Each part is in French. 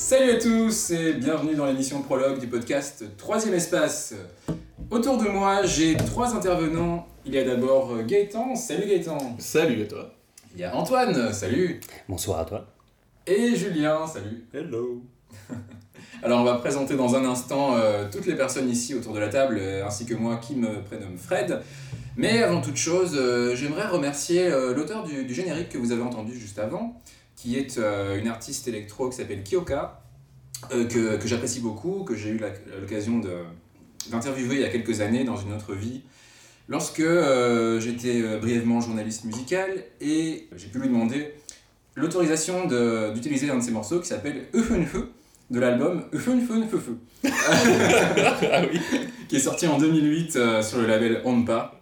Salut à tous et bienvenue dans l'émission prologue du podcast Troisième Espace. Autour de moi, j'ai trois intervenants. Il y a d'abord Gaëtan. Salut Gaëtan. Salut à toi? Il y a Antoine. Salut. Bonsoir à toi. Et Julien. Salut. Hello. Alors on va présenter dans un instant euh, toutes les personnes ici autour de la table, euh, ainsi que moi qui me prénomme Fred. Mais avant toute chose, euh, j'aimerais remercier l'auteur du, du, générique que vous avez entendu juste avant, qui est une artiste électro qui s'appelle Kyoka, que, que j'apprécie beaucoup, que j'ai eu l'occasion d'interviewer il y a quelques années dans une autre vie, lorsque j'étais brièvement journaliste musical, et j'ai pu lui demander l'autorisation d'utiliser un de ses morceaux qui s'appelle Eufenfeu de l'album Fun Fun Feu Feu, ah qui est sorti en 2008 euh, sur le label Onpa.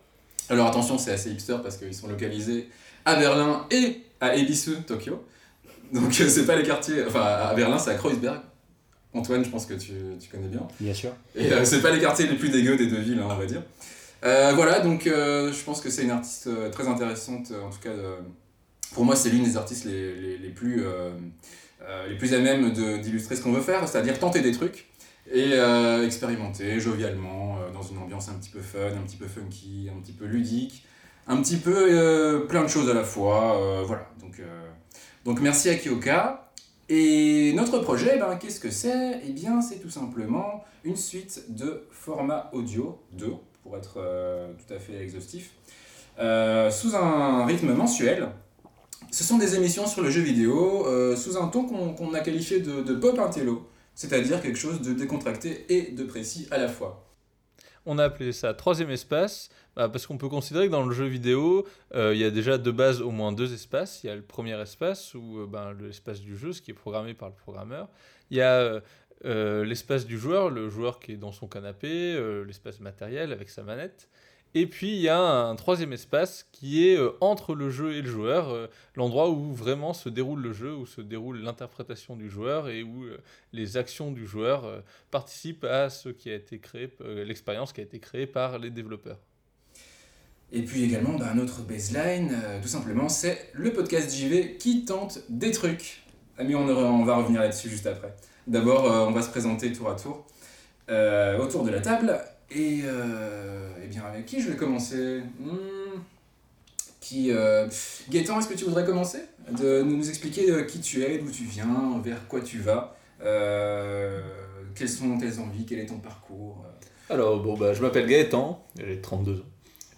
Alors attention, c'est assez hipster parce qu'ils sont localisés à Berlin et à Ebisu, Tokyo. Donc euh, c'est pas les quartiers, enfin à Berlin c'est à Kreuzberg. Antoine, je pense que tu, tu connais bien. Bien sûr. Et euh, c'est pas les quartiers les plus dégueux des deux villes, hein, on va dire. voilà, donc je pense que c'est une artiste très intéressante, en tout cas, pour moi c'est l'une des artistes les, les, les plus euh, les plus à même d'illustrer ce qu'on veut faire, c'est-à-dire tenter des trucs et euh, expérimenter jovialement euh, dans une ambiance un petit peu fun, un petit peu funky, un petit peu ludique, un petit peu plein de choses à la fois. voilà, donc, donc merci à Kyoka. Et notre projet, ben, qu'est-ce que c'est? Eh bien, c'est tout simplement une suite de formats audio, deux, pour être tout à fait exhaustif, sous un rythme mensuel. Ce sont des émissions sur le jeu vidéo euh, sous un ton qu'on a qualifié de, pop intello, c'est-à-dire quelque chose de décontracté et de précis à la fois. On a appelé ça troisième espace, bah, parce qu'on peut considérer que dans le jeu vidéo, euh, il y a déjà de base au moins deux espaces. Il y a le premier espace, ou euh, ben, l'espace du jeu, ce qui est programmé par le programmeur. Il y a l'espace du joueur, le joueur qui est dans son canapé, l'espace matériel avec sa manette. Et puis il y a un troisième espace qui est euh, entre le jeu et le joueur, euh, l'endroit où vraiment se déroule le jeu, où se déroule l'interprétation du joueur et où euh, les actions du joueur participent à ce qui a été créé, l'expérience qui a été créée par les développeurs. Et puis également, bah, un autre baseline, tout simplement, c'est le podcast JV qui tente des trucs. Ah, mais on, on va revenir là-dessus juste après. D'abord, on va se présenter tour à tour autour de la table. Et, euh, eh bien, avec qui je vais commencer? Hmm. qui, euh, Gaëtan, est-ce que tu voudrais commencer? De nous expliquer euh, qui tu es, d'où tu viens, vers quoi tu vas Quelles sont tes envies Quel est ton parcours? Alors, bon, bah, je m'appelle Gaëtan, j'ai 32 ans.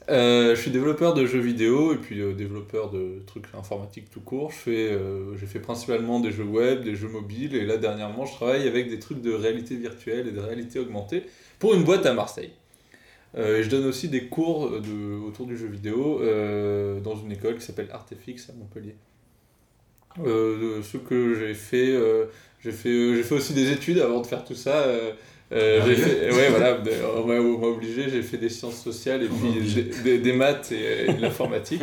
je suis développeur de jeux vidéo et puis développeur de trucs informatiques tout court. J'ai fait principalement des jeux web, des jeux mobiles et là dernièrement je travaille avec des trucs de réalité virtuelle et de réalité augmentée pour une boîte à Marseille. Euh, je donne aussi des cours de, autour du jeu vidéo euh, dans une école qui s'appelle Artefix à Montpellier. Euh, ce que j'ai fait, j'ai fait, j'ai fait aussi des études avant de faire tout ça. Ah j'ai fait, ouais, voilà, on m'a obligé, j'ai fait des sciences sociales et puis des, maths et, de l'informatique.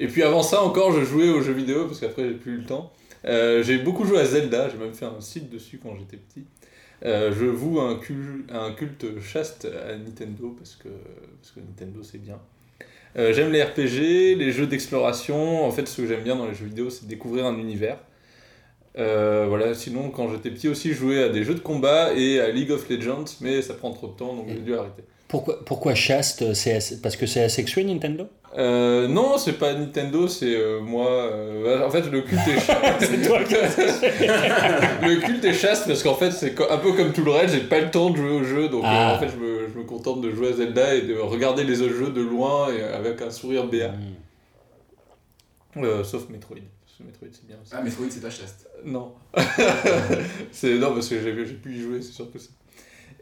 et puis avant ça encore, je jouais aux jeux vidéo parce qu'après j'ai plus eu le temps. j'ai beaucoup joué à Zelda, j'ai même fait un site dessus quand j'étais petit. Euh, je voue un, un, culte chaste à Nintendo parce que, parce que Nintendo c'est bien. Euh, j'aime les RPG, les jeux d'exploration. En fait, ce que j'aime bien dans les jeux vidéo, c'est découvrir un univers. Euh, voilà, sinon, quand j'étais petit aussi, je jouais à des jeux de combat et à League of Legends, mais ça prend trop de temps, donc j'ai dû arrêter. Pourquoi, pourquoi chaste c'est Parce que c'est asexué Nintendo? Euh, non, c'est pas Nintendo, c'est euh, moi. Euh, en fait, le culte est chaste. le culte est chaste parce qu'en fait, c'est un peu comme tout le reste, j'ai pas le temps de jouer au jeu, donc ah. en fait, je me, je me, contente de jouer à Zelda et de regarder les autres jeux de loin et avec un sourire béat. Hmm. sauf Metroid. Metroid, c'est bien aussi. Ah, Metroid, c'est pas chaste. Non. c'est non, parce que j'ai pu y jouer, c'est sûr que ça.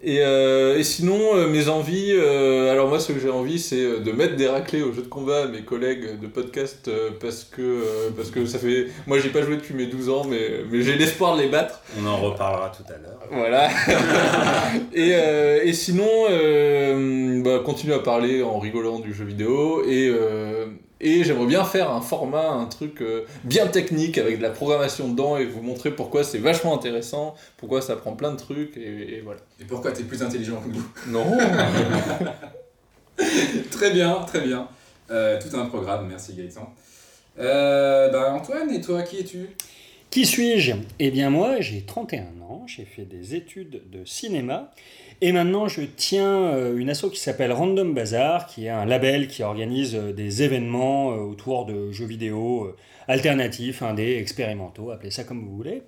Et, euh, et sinon, euh, mes envies, euh, alors moi ce que j'ai envie c'est euh, de mettre des raclés au jeu de combat à mes collègues de podcast euh, parce, que, euh, parce que ça fait... Moi j'ai pas joué depuis mes 12 ans mais, mais j'ai l'espoir de les battre. On en reparlera tout à l'heure. Voilà. et, euh, et sinon, euh, bah, continuer à parler en rigolant du jeu vidéo. Et, euh, et j'aimerais bien faire un format, un truc euh, bien technique avec de la programmation dedans et vous montrer pourquoi c'est vachement intéressant, pourquoi ça prend plein de trucs. Et, et voilà. Et pourquoi t'es plus intelligent que nous Non. Très bien, très bien. Euh, tout un programme, merci Gaëtan. Euh, bah Antoine, et toi, qui es-tu? Qui suis-je? Eh bien moi, j'ai 31 ans, j'ai fait des études de cinéma et maintenant je tiens euh, une asso qui s'appelle Random Bazaar, qui est un label qui organise euh, des événements euh, autour de jeux vidéo alternatifs, indés, expérimentaux, appelez ça comme vous voulez.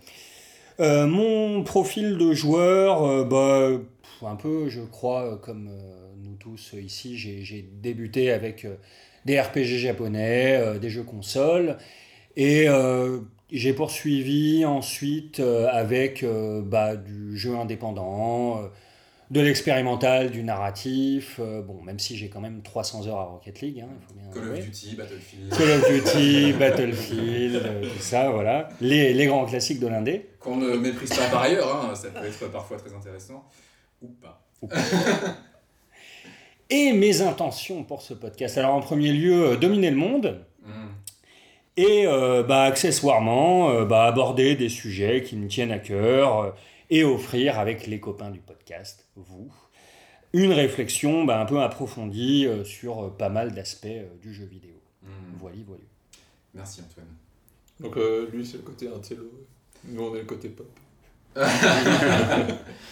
Mon profil de joueur, bah, un peu, je crois, comme nous tous ici, j'ai débuté avec des RPG japonais, des jeux consoles, et j'ai poursuivi ensuite avec bah, du jeu indépendant, de l'expérimental, du narratif, euh, bon, même si j'ai quand même 300 heures à Rocket League, hein, il faut bien Call of Duty, Battlefield. Call of Duty, Battlefield, euh, tout ça, voilà. Les, les grands classiques de l'indé. Qu'on ne méprise pas par ailleurs, hein, ça peut être parfois très intéressant. Ou pas. Et mes intentions pour ce podcast. Alors en premier lieu, euh, dominer le monde. Hmm. Et euh, bah, accessoirement, bah, aborder des sujets qui me tiennent à cœur et offrir avec les copains du podcast, vous, une réflexion bah, un peu approfondie euh, sur euh, pas mal d'aspects euh, du jeu vidéo. Hmm. Voilà, voilà. Merci Antoine. Donc euh, lui c'est le côté intello, nous on est le côté pop.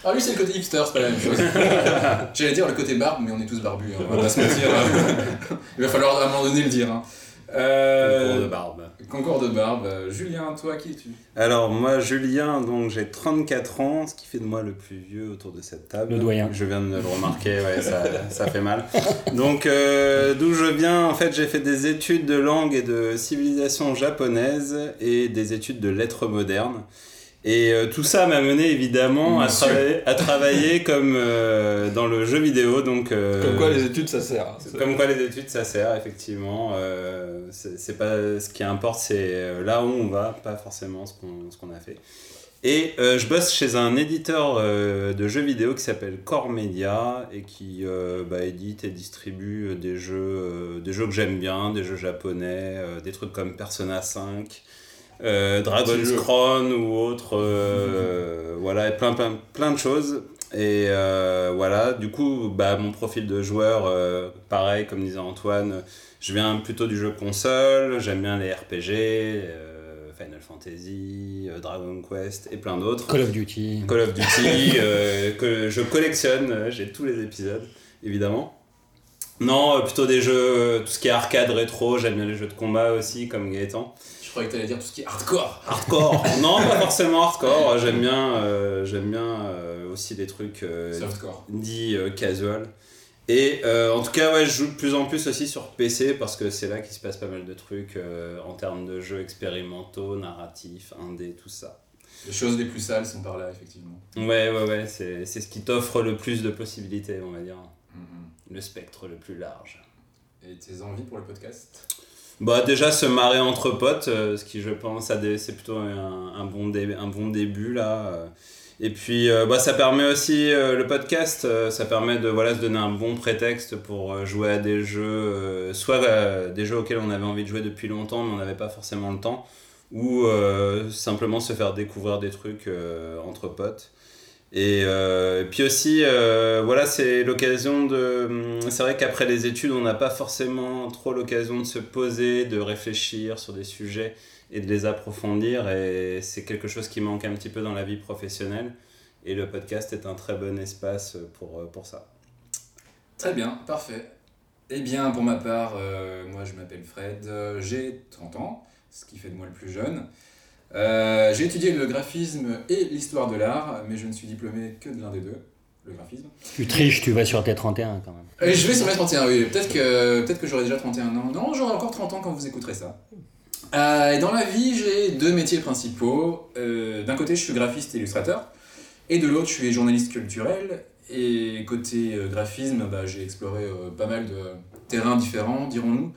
Ah lui c'est le côté hipster, c'est pas la même chose. J'allais dire le côté barbe, mais on est tous barbus, hein, on va pas se mentir. Il va falloir à un moment donné le dire. Hein. Euh, Concours de barbe. Concours de barbe. Julien, toi qui es-tu? Alors moi Julien, donc j'ai 34 ans, ce qui fait de moi le plus vieux autour de cette table. Le doyen. Je viens de le remarquer, ouais, ça, ça fait mal. Donc euh, d'où je viens, en fait j'ai fait des études de langue et de civilisation japonaise et des études de lettres modernes. Et euh, tout ça m'a mené évidemment à à travailler comme euh, dans le jeu vidéo. Donc, euh, Comme quoi les études ça sert. hein. Comme quoi les études ça sert effectivement. C'est pas ce qui importe, c'est là où on va, pas forcément ce qu'on qu'on a fait. Et je bosse chez un éditeur de jeux vidéo qui s'appelle Core Media et qui bah, édite et distribue des jeux, des jeux que j'aime bien, des jeux japonais, des trucs comme Persona 5, euh, Dragon's. Crown ou autre, euh, voilà, et plein, plein, plein de choses. Et euh, voilà, du coup, bah, mon profil de joueur, euh, pareil, comme disait Antoine, je viens plutôt du jeu console, j'aime bien les RPG, euh, Final Fantasy, euh, Dragon Quest et plein d'autres. Call of Duty. Call of Duty, euh, que je collectionne, j'ai tous les épisodes, évidemment. Non, plutôt des jeux, tout ce qui est arcade rétro, j'aime bien les jeux de combat aussi, comme Gaëtan. Je croyais que t'allais dire tout ce qui est hardcore. Hardcore Non, pas forcément hardcore, j'aime bien, euh, j'aime bien euh, aussi des trucs euh, Softcore. dit euh, casual. Et en tout cas, ouais, je joue de plus en plus aussi sur PC parce que c'est là qu'il se passe pas mal de trucs en termes de jeux expérimentaux, narratifs, indé, tout ça. Les choses les plus sales sont par là, effectivement. Ouais, ouais, ouais, c'est c'est ce qui t'offre le plus de possibilités, on va dire. Mhm. Le spectre le plus large. Et tes envies pour le podcast? Bah déjà se marrer entre potes, euh, ce qui je pense c'est plutôt un, bon dé- un bon début là. euh. Et puis euh, bah, ça permet aussi le podcast, ça permet de voilà se donner un bon prétexte pour jouer à des jeux, soit des jeux auxquels on avait envie de jouer depuis longtemps mais on n'avait pas forcément le temps, ou simplement se faire découvrir des trucs entre potes. Et euh, puis aussi, euh, voilà, c'est l'occasion de. hum, C'est vrai qu'après les études, on n'a pas forcément trop l'occasion de se poser, de réfléchir sur des sujets et de les approfondir. Et c'est quelque chose qui manque un petit peu dans la vie professionnelle. Et le podcast est un très bon espace pour, pour ça. Très bien, parfait. Eh bien, pour ma part, euh, moi je m'appelle Fred, euh, j'ai 30 ans, ce qui fait de moi le plus jeune. Euh, j'ai étudié le graphisme et l'histoire de l'art, mais je ne suis diplômé que de l'un des deux, le graphisme. Tu triches, tu vas sur tes 31 quand même. Et je vais sur mes 31, oui. Peut-être que, peut que j'aurai déjà 31 ans. Non, j'aurai encore 30 ans quand vous écouterez ça. Euh, et dans la vie, j'ai deux métiers principaux. Euh, D'un côté, je suis graphiste et illustrateur. Et de l'autre, je suis journaliste culturel. Et côté euh, graphisme, bah, j'ai exploré euh, pas mal de terrains différents, dirons-nous,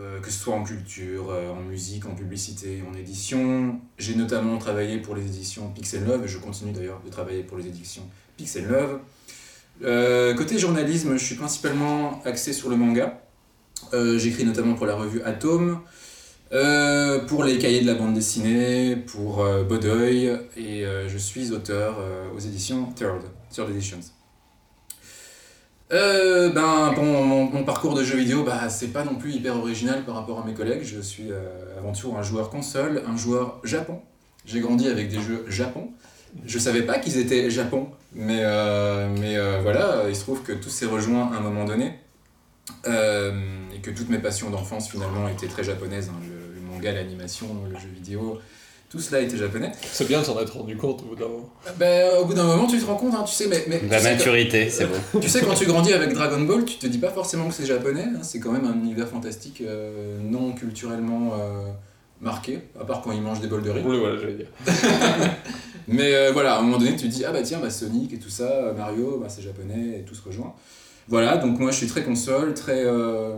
euh, que ce soit en culture, euh, en musique, en publicité, en édition. J'ai notamment travaillé pour les éditions Pixel Love, et je continue d'ailleurs de travailler pour les éditions Pixel Love. Euh, côté journalisme, je suis principalement axé sur le manga. Euh, J'écris notamment pour la revue Atome, euh, pour les cahiers de la bande dessinée, pour Bodoy, et je suis auteur aux éditions Third, Third Editions. Euh, ben, mon, mon parcours de jeu vidéo, bah, c'est pas non plus hyper original par rapport à mes collègues. Je suis euh, avant tout un joueur console, un joueur Japon. J'ai grandi avec des jeux Japon. Je savais pas qu'ils étaient Japon, mais, euh, mais voilà, il se trouve que tout s'est rejoint à un moment donné. Et que toutes mes passions d'enfance finalement étaient très japonaises. hein. Le manga, l'animation, le jeu vidéo, tout cela était japonais. C'est bien de s'en être rendu compte au bout d'un moment. Ben, au bout d'un moment, tu te rends compte, hein, tu sais, mais, mais La maturité, c'est bon. tu sais, quand tu grandis avec Dragon Ball, tu te dis pas forcément que c'est japonais, hein, c'est quand même un univers fantastique euh, non culturellement euh, marqué, à part quand ils mangent des bols de riz. Oui, voilà, j'allais dire. Mais euh, voilà, à un moment donné, tu te dis, ah bah tiens, bah Sonic et tout ça, euh, Mario, bah, c'est japonais, et tout se rejoint. Voilà, donc moi je suis très console, très. euh,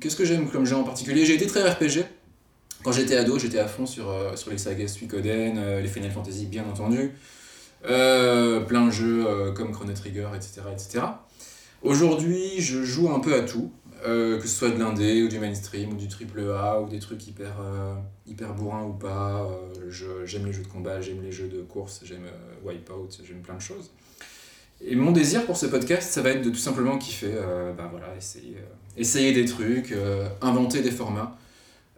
Qu'est-ce que j'aime comme jeu en particulier? J'ai été très RPG. Quand j'étais ado, j'étais à fond sur, euh, sur les sagas Suikoden, euh, les Final Fantasy, bien entendu. Euh, plein de jeux comme Chrono Trigger, etc. etc. Aujourd'hui, je joue un peu à tout, que ce soit de l'indé ou du mainstream ou du triple A ou des trucs hyper, hyper bourrins ou pas. J'aime les jeux de combat, j'aime les jeux de course, j'aime Wipeout, j'aime plein de choses. Et mon désir pour ce podcast, ça va être de tout simplement kiffer, bah voilà, essayer, essayer des trucs, inventer des formats.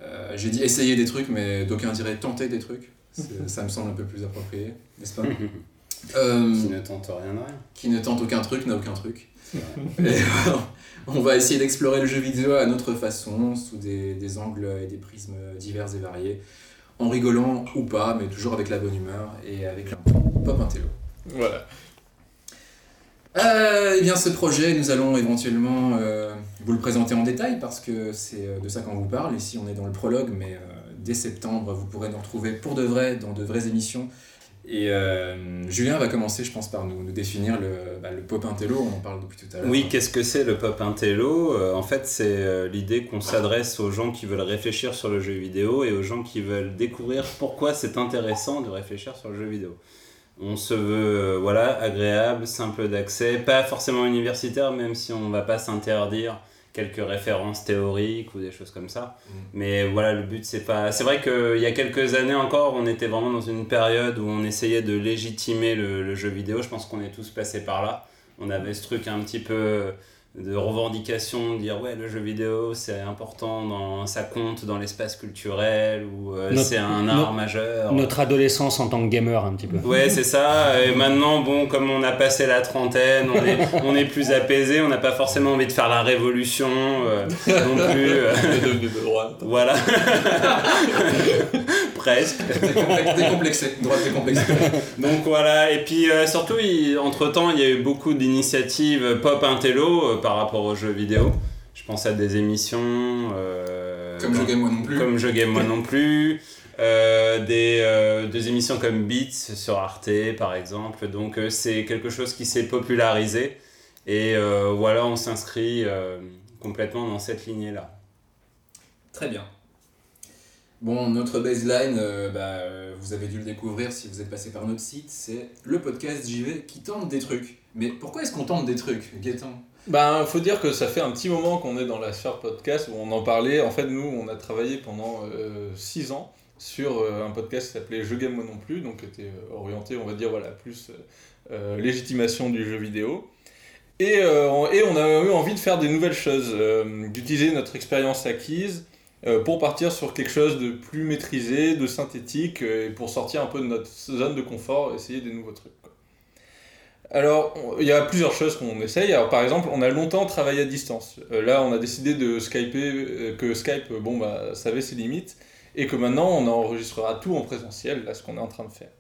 Euh, J'ai dit essayer des trucs, mais d'aucuns diraient tenter des trucs. Ça me semble un peu plus approprié, n'est-ce pas Euh, Qui ne tente rien de rien. qui ne tente aucun truc n'a aucun truc. Et, on va essayer d'explorer le jeu vidéo à notre façon, sous des, des angles et des prismes divers et variés, en rigolant ou pas, mais toujours avec la bonne humeur et avec un pop intello. Voilà. Euh, eh bien, ce projet, nous allons éventuellement euh, vous le présenter en détail parce que c'est euh, de ça qu'on vous parle. Ici, on est dans le prologue, mais dès septembre, vous pourrez nous retrouver pour de vrai dans de vraies émissions. Et Julien va commencer, je pense, par nous, définir le, bah, pop intello. On en parle depuis tout à l'heure. Oui, qu'est-ce que c'est le pop intello? En fait, c'est l'idée qu'on s'adresse aux gens qui veulent réfléchir sur le jeu vidéo et aux gens qui veulent découvrir pourquoi c'est intéressant de réfléchir sur le jeu vidéo. On se veut euh, voilà, agréable, simple d'accès, pas forcément universitaire, même si on va pas s'interdire quelques références théoriques ou des choses comme ça. Mm. Mais voilà, le but c'est pas. C'est vrai qu'il y a quelques années encore, on était vraiment dans une période où on essayait de légitimer le, le jeu vidéo. Je pense qu'on est tous passés par là. On avait ce truc un petit peu de revendication, de dire ouais, le jeu vidéo c'est important, dans, ça compte dans l'espace culturel ou euh, c'est un art majeur. Notre adolescence en tant que gamer, un petit peu. Ouais, c'est ça. Et maintenant, bon, comme on a passé la trentaine, on est, on est plus apaisé, on n'a pas forcément envie de faire la révolution euh, non plus. euh, devenu de droite. voilà. Presque. Décomplexé, droite. Donc voilà, et puis euh, surtout, il- entre-temps, il y a eu beaucoup d'initiatives pop intello euh, par rapport aux jeux vidéo. Je pense à des émissions... euh, Comme je game moi non plus. Comme Je Game Moi non plus. Des, des émissions comme Beats sur Arte par exemple. Donc c'est quelque chose qui s'est popularisé. Et voilà, on s'inscrit complètement dans cette lignée-là. Très bien. Bon, notre baseline, euh, bah, euh, vous avez dû le découvrir si vous êtes passé par notre site, c'est le podcast JV qui tente des trucs. Mais pourquoi est-ce qu'on tente des trucs, Gaëtan? Ben, faut dire que ça fait un petit moment qu'on est dans la sphère podcast où on en parlait. En fait, nous, on a travaillé pendant 6 ans sur euh, un podcast qui s'appelait Je game moi non plus, donc qui était euh, orienté, on va dire, voilà, plus euh, euh, légitimation du jeu vidéo. Et, euh, on- et on a eu envie de faire des nouvelles choses, euh, d'utiliser notre expérience acquise euh, pour partir sur quelque chose de plus maîtrisé, de synthétique, euh, et pour sortir un peu de notre zone de confort, essayer des nouveaux trucs. Alors, il y a plusieurs choses qu'on essaye. Alors, par exemple, on a longtemps travaillé à distance. Euh, là, on a décidé de euh, que Skype, euh, bon, bah, ça avait ses limites, et que maintenant, on enregistrera tout en présentiel, là, ce qu'on est en train de faire.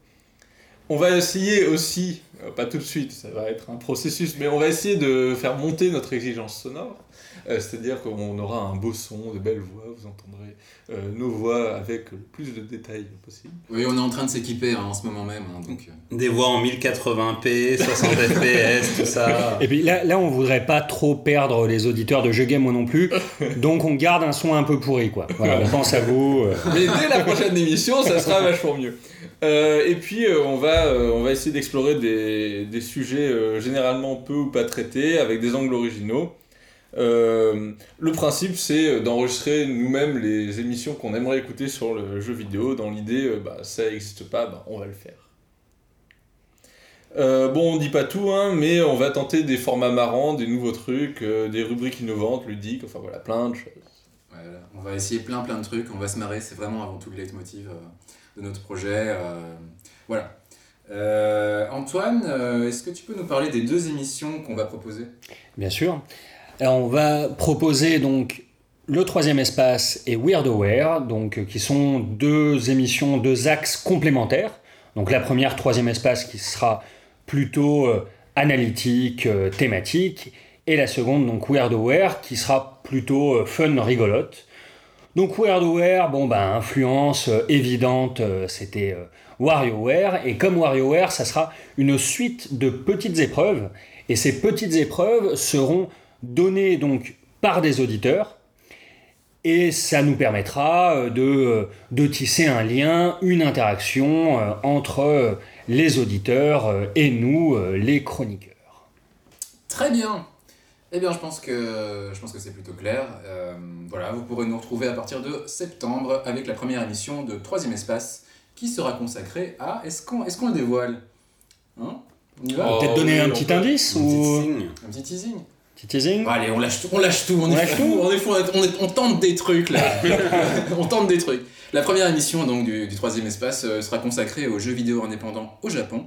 On va essayer aussi, euh, pas tout de suite, ça va être un processus, mais on va essayer de faire monter notre exigence sonore. Euh, C'est-à-dire qu'on aura un beau son, de belles voix, vous entendrez euh, nos voix avec le plus de détails possible. Oui, on est en train de s'équiper hein, en ce moment même. hein, donc, euh, Des voix en 1080p, 60 fps, tout ça. Et puis là, là, on voudrait pas trop perdre les auditeurs de Jeux Game moi non plus, donc on garde un son un peu pourri, quoi. Voilà, on pense à vous. euh. Mais dès la prochaine émission, ça sera vachement mieux. Euh, et puis, euh, on, va, euh, on va essayer d'explorer des, des sujets euh, généralement peu ou pas traités, avec des angles originaux. Euh, le principe, c'est d'enregistrer nous-mêmes les émissions qu'on aimerait écouter sur le jeu vidéo. Dans l'idée, euh, bah, ça n'existe pas, bah, on va le faire. Euh, bon, on dit pas tout, hein, mais on va tenter des formats marrants, des nouveaux trucs, euh, des rubriques innovantes, ludiques, enfin voilà, plein de choses. voilà. On va essayer plein plein de trucs, on va se marrer, c'est vraiment avant tout le leitmotiv euh, de notre projet. euh, voilà. Euh, Antoine, euh, est-ce que tu peux nous parler des deux émissions qu'on va proposer? Bien sûr. On va proposer donc le troisième espace et Weirdoware, donc euh, qui sont deux émissions, deux axes complémentaires. Donc la première, troisième espace, qui sera plutôt euh, analytique, euh, thématique, et la seconde, donc Weirdoware, qui sera plutôt fun, rigolote. Donc Weirdoware, bon ben influence évidente, c'était WarioWare, et comme WarioWare, ça sera une suite de petites épreuves, et ces petites épreuves seront données donc par des auditeurs, et ça nous permettra euh, de, de tisser un lien, une interaction euh, entre euh, les auditeurs et nous, les chroniqueurs. Très bien. Eh bien, je pense que je pense que c'est plutôt clair. Euh, voilà, vous pourrez nous retrouver à partir de septembre avec la première émission de Troisième Espace qui sera consacrée à. Est-ce qu'on est qu'on le dévoile? Hein? On y va? Oh, Peut-être donner oui, un petit peut. indice Un petit ou signe. Un petit teasing. Petit teasing Bon, allez, on lâche tout, on lâche tout, on, On est lâche fou, tout on est fou, on, est- on est- on tente des trucs là. on tente des trucs. La première émission donc du, du troisième espace euh, sera consacrée aux jeux vidéo indépendants au Japon.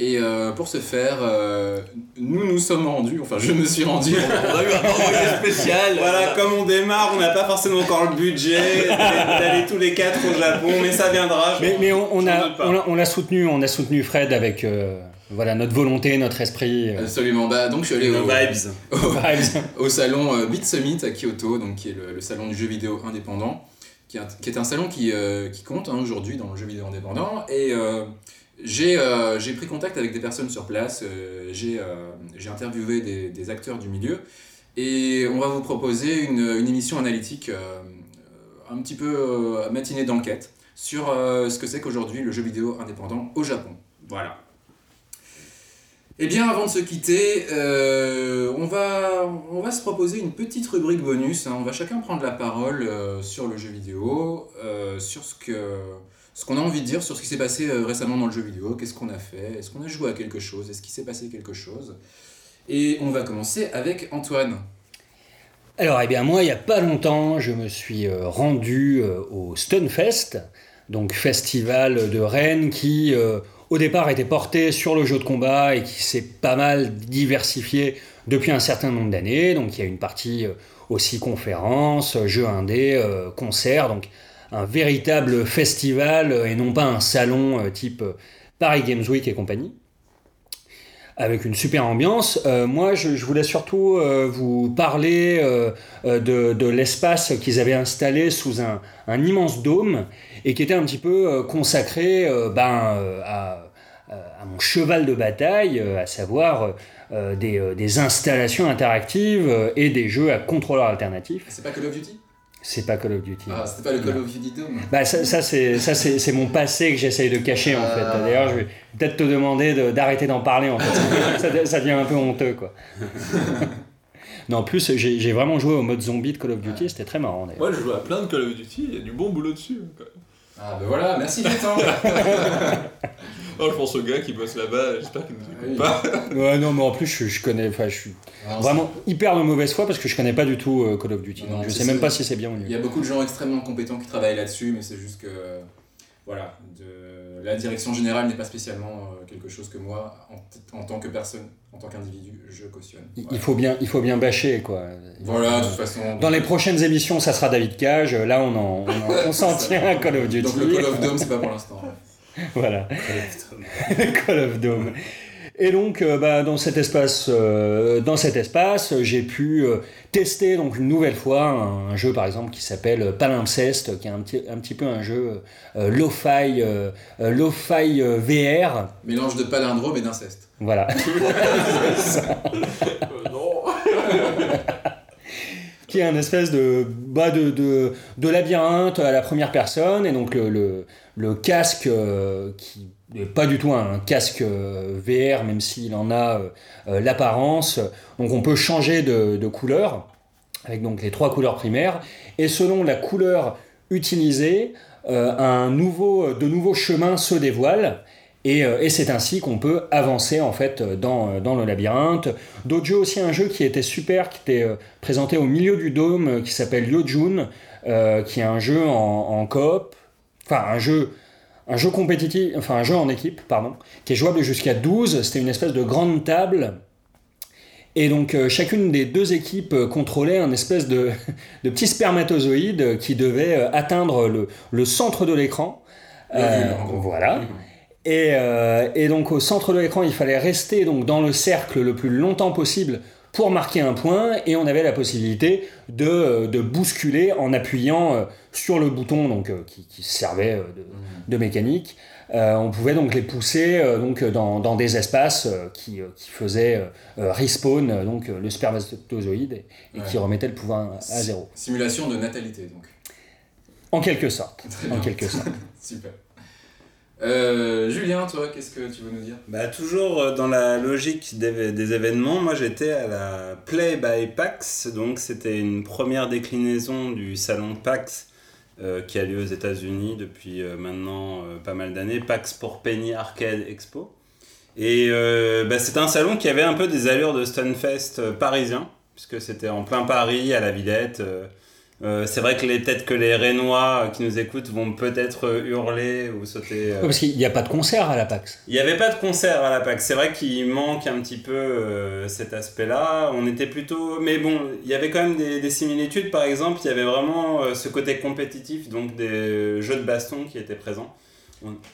Et euh, pour ce faire, euh, nous nous sommes rendus, enfin je me suis rendu. On a eu un envoyé spécial. Voilà, comme on démarre, on n'a pas forcément encore le budget d'aller tous les quatre au Japon, mais ça viendra. Mais, on, on a, on, on soutenu, on a soutenu Fred avec euh, voilà, notre volonté, notre esprit. euh, Absolument. Bah, donc je suis allé au, vibes. au, au salon euh, Beat Summit à Kyoto, donc qui est le, le salon du jeu vidéo indépendant, qui est un, qui est un salon qui, euh, qui compte hein, aujourd'hui dans le jeu vidéo indépendant. Et euh, j'ai euh, j'ai pris contact avec des personnes sur place, euh, j'ai euh, j'ai interviewé des, des acteurs du milieu, et on va vous proposer une, une émission analytique euh, un petit peu euh, matinée d'enquête sur euh, ce que c'est qu'aujourd'hui le jeu vidéo indépendant au Japon. Voilà. Eh bien, avant de se quitter, euh, on, va, on va se proposer une petite rubrique bonus. hein. On va chacun prendre la parole euh, sur le jeu vidéo, euh, sur ce ce qu'on a envie de dire, sur ce qui s'est passé récemment dans le jeu vidéo. Qu'est-ce qu'on a fait? Est-ce qu'on a joué à quelque chose? Est-ce qu'il s'est passé quelque chose? Et on va commencer avec Antoine. Alors, eh bien, moi, il n'y a pas longtemps, je me suis rendu au Stunfest, donc festival de Rennes qui, au départ, était porté sur le jeu de combat et qui s'est pas mal diversifié depuis un certain nombre d'années. Donc, il y a une partie euh, aussi conférences, jeux indés, euh, concerts, donc un véritable festival euh, et non pas un salon euh, type euh, Paris Games Week et compagnie avec une super ambiance. Euh, moi, je, voulais surtout euh, vous parler euh, de, l'espace qu'ils avaient installé sous un, immense dôme et qui était un petit peu consacré ben, à, mon cheval de bataille, à savoir des, installations interactives et des jeux à contrôleur alternatif. C'est pas Call of Duty? C'est pas Call of Duty. Ah, c'était pas le Call of Duty Dome Bah ça, ça, c'est ça c'est c'est mon passé que j'essaye de cacher en fait. Ah. D'ailleurs, je vais peut-être te demander de- d'arrêter d'en parler en fait. ça, ça devient un peu honteux quoi. non, en plus j'ai vraiment joué au mode zombie de Call of Duty, c'était très marrant d'ailleurs. Moi, je joue à plein de Call of Duty, il y a du bon boulot dessus. hein, quand même. Ah, ben voilà, merci Gaëtan Oh, je pense au gars qui bosse là-bas, j'espère qu'il nous Oui. écoute pas. Ouais, non, mais en plus je, je connais, enfin je suis Alors, vraiment hyper de mauvaise foi parce que je connais pas du tout euh, Call of Duty. Non, donc je sais même pas si c'est bien ou Il y a beaucoup de gens extrêmement compétents qui travaillent là-dessus, mais c'est juste que voilà, de, la direction générale n'est pas spécialement euh, quelque chose que moi, en, en tant que personne, en tant qu'individu, je cautionne. Il, Voilà. il faut bien, il faut bien bâcher quoi. Voilà, de toute façon. Dans les prochaines émissions, ça sera David Cage. Là, on en, on, en- on s'en tient à Call of Duty. Donc le Call of Dome, c'est pas pour l'instant. Voilà. Call of Dome. Et donc, euh, bah, dans cet espace, euh, dans cet espace, j'ai pu euh, tester donc une nouvelle fois un, jeu, par exemple, qui s'appelle Palimpsest, qui est un petit, un petit peu un jeu lo-fi, lo-fi VR. Mélange de palindrome et d'inceste. Voilà. non qui est un espèce de, bah, de, de, de labyrinthe à la première personne, et donc le, le, le casque euh, qui n'est pas du tout un casque euh, VR, même s'il en a euh, l'apparence. Donc on peut changer de, couleur, avec donc les trois couleurs primaires, et selon la couleur utilisée, de nouveaux chemins se dévoilent. Et, et c'est ainsi qu'on peut avancer en fait dans, le labyrinthe. D'autres jeux aussi, un jeu qui était super, qui était présenté au milieu du dôme, qui s'appelle Yojun, qui est un jeu en coop, enfin un jeu, un jeu compétitif, enfin un jeu en équipe, pardon, qui est jouable jusqu'à 12. C'était une espèce de grande table. Et donc euh, chacune des deux équipes euh, contrôlait un espèce de, de petit spermatozoïde qui devait euh, atteindre le, le centre de l'écran. Voilà. Et, et donc au centre de l'écran, il fallait rester donc dans le cercle le plus longtemps possible pour marquer un point, et on avait la possibilité de, euh, de bousculer en appuyant euh, sur le bouton donc, euh, qui, qui servait euh, de, de mécanique. Euh, on pouvait donc les pousser euh, donc dans, dans des espaces euh, qui, qui faisaient respawn donc le spermatozoïde et, et qui Ouais. remettaient le pouvoir à zéro. Simulation de natalité, donc. En quelque sorte. En quelque sorte. Super. Euh, Julien, toi, qu'est-ce que tu veux nous dire? Bah, toujours euh, dans la logique des, événements, moi j'étais à la Play by PAX, donc c'était une première déclinaison du salon PAX euh, qui a lieu aux États-Unis depuis maintenant pas mal d'années, PAX pour Penny Arcade Expo. Et bah, c'était un salon qui avait un peu des allures de Stunfest parisien, puisque c'était en plein Paris, à la Villette. Euh, c'est vrai que les- peut-être que les Rénois qui nous écoutent vont peut-être euh, hurler ou sauter. euh, Ouais, parce qu'il n'y a pas de concert à la PAX. il n'y avait pas de concert à la PAX. C'est vrai qu'il manque un petit peu euh, cet aspect-là. On était plutôt. Mais bon, il y avait quand même des, des similitudes. Par exemple, il y avait vraiment euh, ce côté compétitif, donc des jeux de baston qui étaient présents.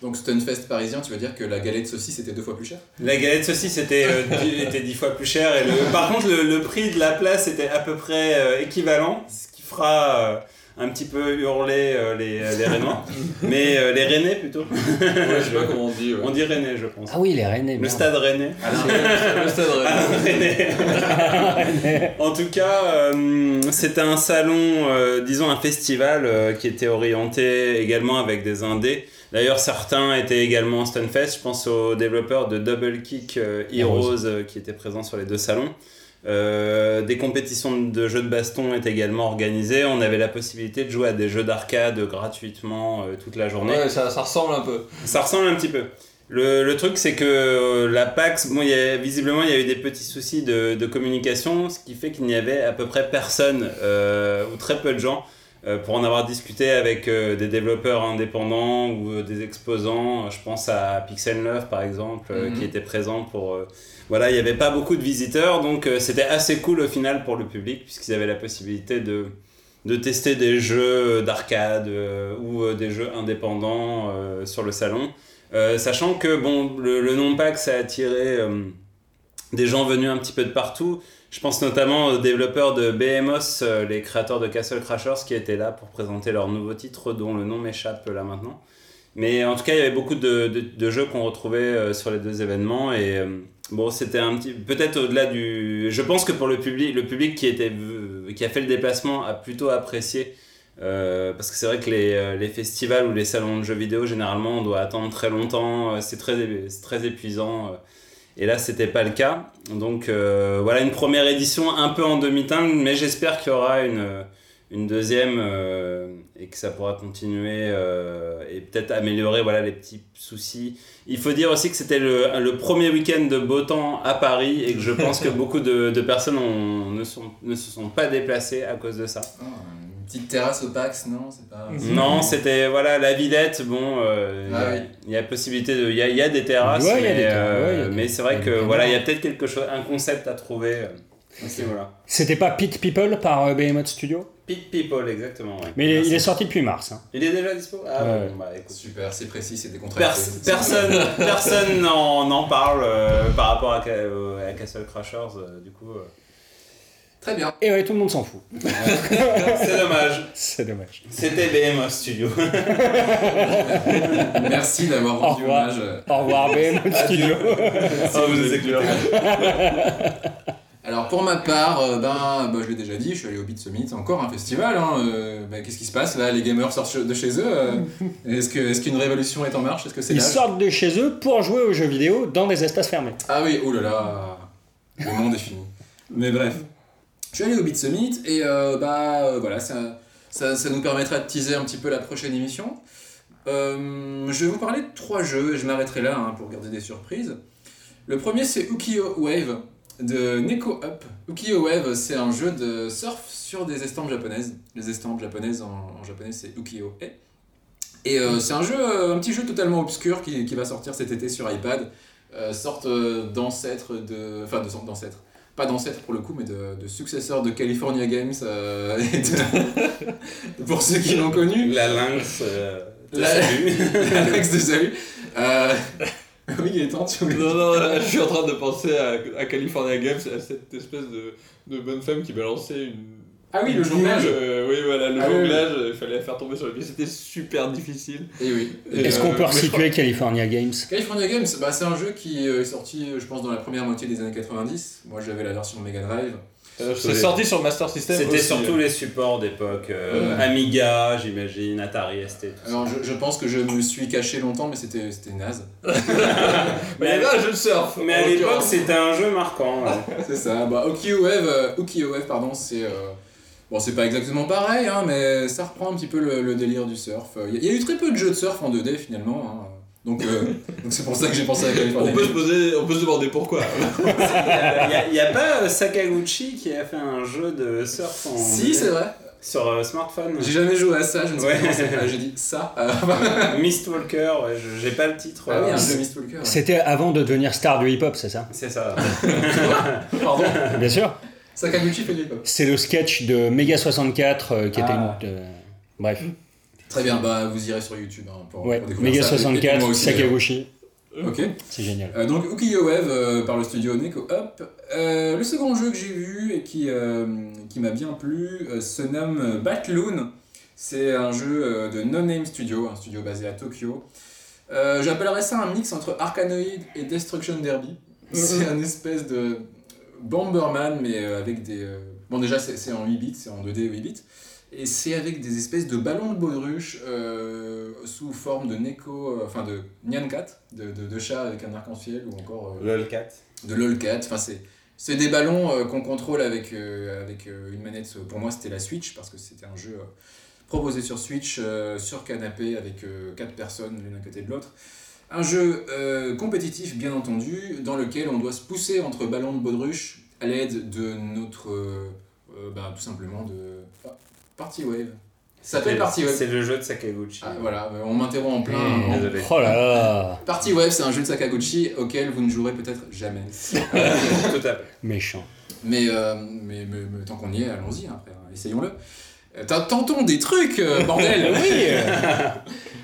Donc, Stunfest parisien, tu veux dire que la galette saucisse était deux fois plus chère? La galette saucisse était, euh, dix- était dix fois plus chère. Et le- par contre, le, le prix de la place était à peu près euh, équivalent, ce fera euh, un petit peu hurler euh, les, les Rénois. Mais euh, les Rennais plutôt. Ouais, je sais pas comment on dit. ouais. On dit Rennais, je pense. Ah oui, les Rennais. Le merde. stade Rennais. Le stade Rennais. en tout cas, euh, c'était un salon, euh, disons un festival euh, qui était orienté également avec des indés. D'ailleurs, certains étaient également en Stunfest. Je pense aux développeurs de Double Kick euh, Heroes euh, qui étaient présents sur les deux salons. Euh, des compétitions de jeux de baston étaient également organisées. On avait la possibilité de jouer à des jeux d'arcade gratuitement euh, toute la journée. Ouais, ça, ça ressemble un peu. Ça ressemble un petit peu. Le, le truc, c'est que euh, la PAX, bon, il y a, visiblement, il y a eu des petits soucis de, de communication, ce qui fait qu'il n'y avait à peu près personne, ou très peu de gens, pour en avoir discuté avec euh, des développeurs indépendants ou euh, des exposants. Je pense à Pixel 9, par exemple, euh, Mhm. qui était présent pour... euh, voilà, il n'y avait pas beaucoup de visiteurs, donc euh, c'était assez cool au final pour le public, puisqu'ils avaient la possibilité de de tester des jeux d'arcade euh, ou euh, des jeux indépendants euh, sur le salon. Euh, sachant que bon, le, le nom PAX a attiré euh, des gens venus un petit peu de partout. Je pense notamment aux développeurs de Behemoth, euh, les créateurs de Castle Crashers, qui étaient là pour présenter leur nouveau titre, dont le nom m'échappe là maintenant. Mais en tout cas, il y avait beaucoup de, jeux qu'on retrouvait euh, sur les deux événements et euh, bon, c'était un petit, peut-être au-delà du. Je pense que pour le public, le public qui était, qui a fait le déplacement a plutôt apprécié. euh, parce que c'est vrai que les, euh, festivals ou les salons de jeux vidéo, généralement, on doit attendre très longtemps, euh, c'est très, c'est très épuisant. Euh, et là, c'était pas le cas. Donc euh, voilà, une première édition un peu en demi-teinte, mais j'espère qu'il y aura une, une deuxième euh, et que ça pourra continuer euh, et peut-être améliorer voilà, les petits soucis. Il faut dire aussi que c'était le, le premier week-end de beau temps à Paris et que je pense que beaucoup de, de personnes ont- ne, sont, ne se sont pas déplacées à cause de ça. Petite terrasse au PAX, non C'est pas. Non, c'était voilà la Villette. Bon, euh, il y a- Ah oui. il y, a possibilité de, il y a, il y a des terrasses, Ouais, mais, des euh, ouais, des- c'est vrai que voilà, il y a peut-être quelque chose, un concept à trouver. euh. C'était pas Pit People par euh, Behemoth Studio? Pit People, exactement. ouais. Mais il est, Merci. il est sorti depuis mars. hein. Il est déjà dispo? Ah, Ouais. bon, bah écoute. Super, c'est précis, c'est Pers- décontracté. personne personne n'en parle euh, par rapport à, euh, à Castle Crashers, euh, du coup. Euh. Très bien. Et ouais, tout le monde s'en fout. C'est dommage. C'est dommage. C'était BMO Studio. Merci d'avoir Au rendu revoir. hommage. euh, Au revoir, BM Studio. Ah, vous êtes. Alors pour ma part, euh, ben, bah, je l'ai déjà dit, je suis allé au Beat Summit, encore un festival. Hein, euh, bah, Qu'est-ce qui se passe là? Les gamers sortent de chez eux euh, Est-ce que- est-ce qu'une révolution est en marche? Est-ce que c'est Ils sortent de chez eux pour jouer aux jeux vidéo dans des espaces fermés. Ah oui, oh là là, le monde est fini. Mais bref, je suis allé au Beat Summit et euh, bah euh, voilà, ça, ça, nous permettra de teaser un petit peu la prochaine émission. Euh, je vais vous parler de trois jeux et je m'arrêterai là hein, pour garder des surprises. Le premier c'est Ukiyo Wave de Neko Up. Ukiyo Wave c'est un jeu de surf sur des estampes japonaises. Les estampes japonaises en, japonais c'est Ukiyo E. Et c'est un petit jeu totalement obscur qui, va sortir cet été sur iPad sorte d'ancêtre de. Enfin, d'ancêtre. Pas d'ancêtre pour le coup, mais de, de successeur de California Games. euh, et de- pour ceux qui l'ont connu. La lynx. euh, te La- salue. Alex de Salut. Euh, oui, il est temps, tu voulais. Non, non, je suis en train de penser à, à California Games, à cette espèce de, de bonne femme qui balançait une. Ah oui, le jonglage. euh, oui, voilà, le Ah oui, oui. jonglage, il fallait la faire tomber sur le pied, c'était super difficile. Et oui. Est-ce euh, qu'on peut je resituer California Games? California Games, bah, c'est un jeu qui euh, est sorti, euh, je pense, dans la première moitié des années 90. Moi, j'avais la version Mega Drive. Euh, c'est sorti sur Master System. C'était surtout euh. les supports d'époque. euh. Amiga, j'imagine, Atari ST, tout ça. Alors, je, je pense que je me suis caché longtemps, mais c'était c'était naze. Mais il y avait un jeu de surf. Mais à l'époque, c'était un jeu marquant. ouais. C'est ça. Bah, Ukiyo Wave, euh, Ukiyo Wave, pardon, c'est. Bon, c'est pas exactement pareil, hein, mais ça reprend un petit peu le, le délire du surf. Il y, a- il y a eu très peu de jeux de surf en 2D finalement. hein. Donc, euh, donc c'est pour ça que j'ai pensé à On California peut, se poser, on peut se demander pourquoi. Il n'y a, pas euh, Sakaguchi qui a fait un jeu de surf en Si, c'est vrai. sur euh, smartphone J'ai jamais joué à ça, je ne sais Ouais. pas J'ai dit ça. Euh, Mistwalker, ouais, je- j'ai pas le titre. ah oui, un jeu Mistwalker. ouais. C'était avant de devenir star du hip-hop, c'est ça? C'est ça. Pardon. Bien sûr. Sakaguchi fait du hip-hop. C'est le sketch de Mega 64 euh, qui Ah. était une. euh, Bref. Très bien, bah vous irez sur YouTube hein, pour, Ouais. pour découvrir Mega ça. Et- et moi 64, aussi, Sakaguchi. euh, Ok. C'est génial. Euh, donc Ukiyo Wave euh, par le studio Neko Up. Euh, le second jeu que j'ai vu et qui, euh, qui m'a bien plu euh, se nomme Batloon. C'est un jeu de No Name Studio, un studio basé à Tokyo. Euh, J'appellerais ça un mix entre Arkanoid et Destruction Derby. C'est un espèce de Bomberman mais euh, avec des... euh, Bon déjà c'est en 8 bits, c'est en 2D 8 bits. Et c'est avec des espèces de ballons de baudruche euh, sous forme de Neko, enfin de Nyankat, de, de, de chat avec un arc-en-ciel ou encore euh, LOL4. de LOLcat. Enfin, c'est, c'est des ballons euh, qu'on contrôle avec, avec une manette. Pour moi, c'était la Switch parce que c'était un jeu proposé sur Switch, sur canapé avec 4 personnes l'une à côté de l'autre. Un jeu euh, compétitif, bien entendu, dans lequel on doit se pousser entre ballons de baudruche à l'aide de notre. euh, euh, bah, tout simplement de. ah, Party Wave. Ça s'appelle Party Wave. C'est le jeu de Sakaguchi. Ah, voilà, on m'interrompt en plein. Mmh, en- Désolé. Oh là là Party Wave, c'est un jeu de Sakaguchi auquel vous ne jouerez peut-être jamais. Tout à fait. Méchant. Mais, euh, mais, mais- mais tant qu'on y est, allons-y, hein, essayons-le. Tentons des trucs, bordel Oui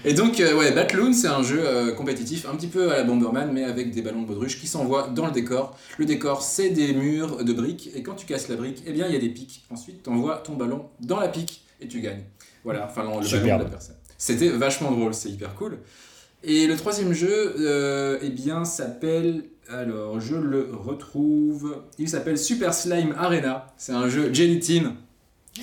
Et donc, euh, ouais, Batloon, c'est un jeu euh, compétitif, un petit peu à la Bomberman, mais avec des ballons de baudruche qui s'envoient dans le décor. Le décor, c'est des murs de briques, et quand tu casses la brique, eh bien, il y a des pics. Ensuite, tu envoies ton ballon dans la pique, et tu gagnes. Voilà, enfin, le Superbe. ballon de la personne. C'était vachement drôle, c'est hyper cool. Et le troisième jeu, euh, eh bien, s'appelle. Alors, je le retrouve. Il s'appelle Super Slime Arena. C'est un jeu Gelatin.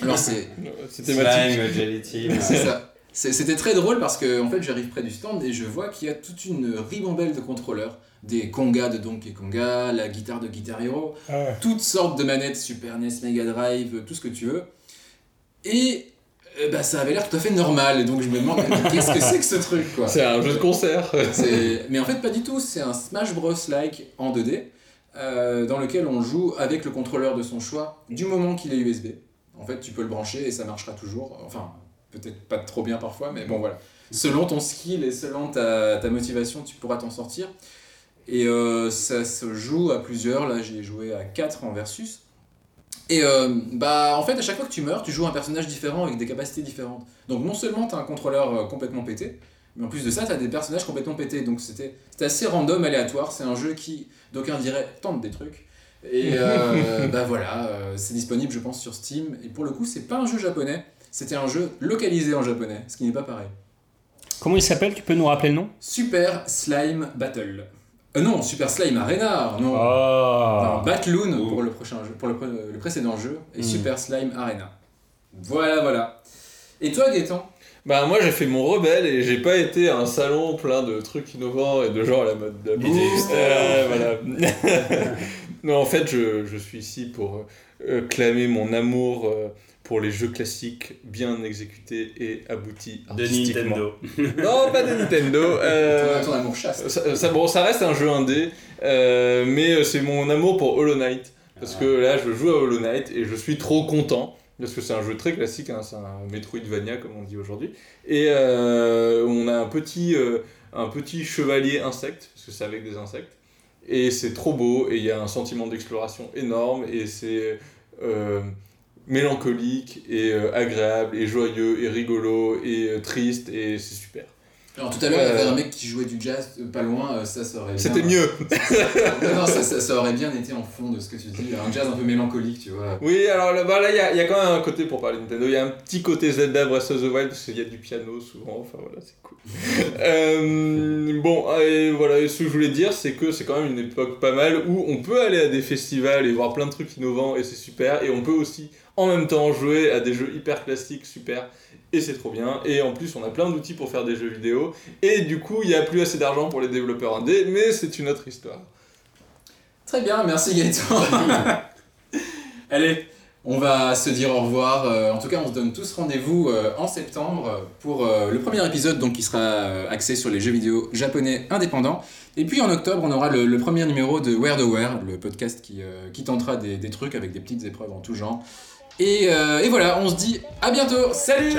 Alors, c'est. C'est thématique. Slime, Gelatin. C'est ça. C'était très drôle parce que en fait j'arrive près du stand et je vois qu'il y a toute une ribambelle de contrôleurs, des congas de Donkey Konga, la guitare de Guitar Hero, toutes sortes de manettes Super NES, Mega Drive, tout ce que tu veux. Et euh, bah, ça avait l'air tout à fait normal et donc je me demande qu'est-ce que c'est que ce truc quoi? C'est un jeu de concert. Mais en fait, pas du tout. C'est un Smash Bros-like en 2D euh, dans lequel on joue avec le contrôleur de son choix du moment qu'il est USB. En fait, tu peux le brancher et ça marchera toujours. Enfin, peut-être pas trop bien parfois, mais bon, voilà. Selon ton skill et selon ta, ta motivation, tu pourras t'en sortir. Et euh, ça se joue à plusieurs. Là, j'ai joué à 4 en versus. Et euh, bah en fait à chaque fois que tu meurs, tu joues un personnage différent avec des capacités différentes. Donc non seulement t'as un contrôleur euh, complètement pété, mais en plus de ça t'as des personnages complètement pétés. Donc c'était assez random, aléatoire. C'est un jeu qui d'aucuns diraient tente des trucs. Et euh, bah voilà, c'est disponible je pense sur Steam. Et pour le coup c'est pas un jeu japonais, c'était un jeu localisé en japonais, ce qui n'est pas pareil. Comment il s'appelle? Tu peux nous rappeler le nom? Super Slime Battle. Euh, non, Super Slime Arena, non. Non, Oh Batloon Oh. pour le prochain jeu, pour le, précédent jeu, et Hmm. Super Slime Arena. Voilà, voilà. Et toi, Gaëtan? Bah moi j'ai fait mon rebelle et j'ai pas été à un salon plein de trucs innovants et de genre à la mode de la. Euh, voilà. non en fait je, je suis ici pour euh, clamer mon amour euh, pour les jeux classiques bien exécutés et aboutis De artistiquement. Nintendo. Non pas de Nintendo. euh, Ton amour chaste. ça, ça- bon, ça reste un jeu indé, euh, mais c'est mon amour pour Hollow Knight. Parce que là, je joue à Hollow Knight et je suis trop content. Parce que c'est un jeu très classique, hein, c'est un Metroidvania comme on dit aujourd'hui. Et euh, on a un petit, euh, un petit chevalier insecte, parce que c'est avec des insectes. Et c'est trop beau, et il y a un sentiment d'exploration énorme, et c'est euh, mélancolique, et euh, agréable, et joyeux, et rigolo, et euh, triste, et c'est super. Alors tout à l'heure, il y avait Euh, un mec qui jouait du jazz euh, pas loin, euh, ça, ça aurait bien... C'était mieux non, non, ça, ça, ça aurait bien été en fond de ce que tu dis. Un jazz un peu mélancolique, tu vois. Oui, alors là, bah, là, il y a, y a quand même un côté pour parler de Nintendo. Il y a un petit côté Zelda Breath of the Wild parce qu'il y a du piano souvent. Enfin voilà, c'est cool. Euh, bon, et voilà, et ce que je voulais dire, c'est que c'est quand même une époque pas mal où on peut aller à des festivals et voir plein de trucs innovants et c'est super. Et on peut aussi en même temps jouer à des jeux hyper classiques, super. Et c'est trop bien. Et en plus, on a plein d'outils pour faire des jeux vidéo. Et du coup, il n'y a plus assez d'argent pour les développeurs indés, mais c'est une autre histoire. Très bien, merci Gaëtan. Allez, on va se dire au revoir. Euh, en tout cas, on se donne tous rendez-vous euh, en septembre pour euh, le premier épisode donc, qui sera axé sur les jeux vidéo japonais indépendants. Et puis en octobre, on aura le, le premier numéro de Where the Where, le podcast qui, euh, qui tentera des, des trucs avec des petites épreuves en tout genre. Euh, et, voilà, on se dit à bientôt. Salut.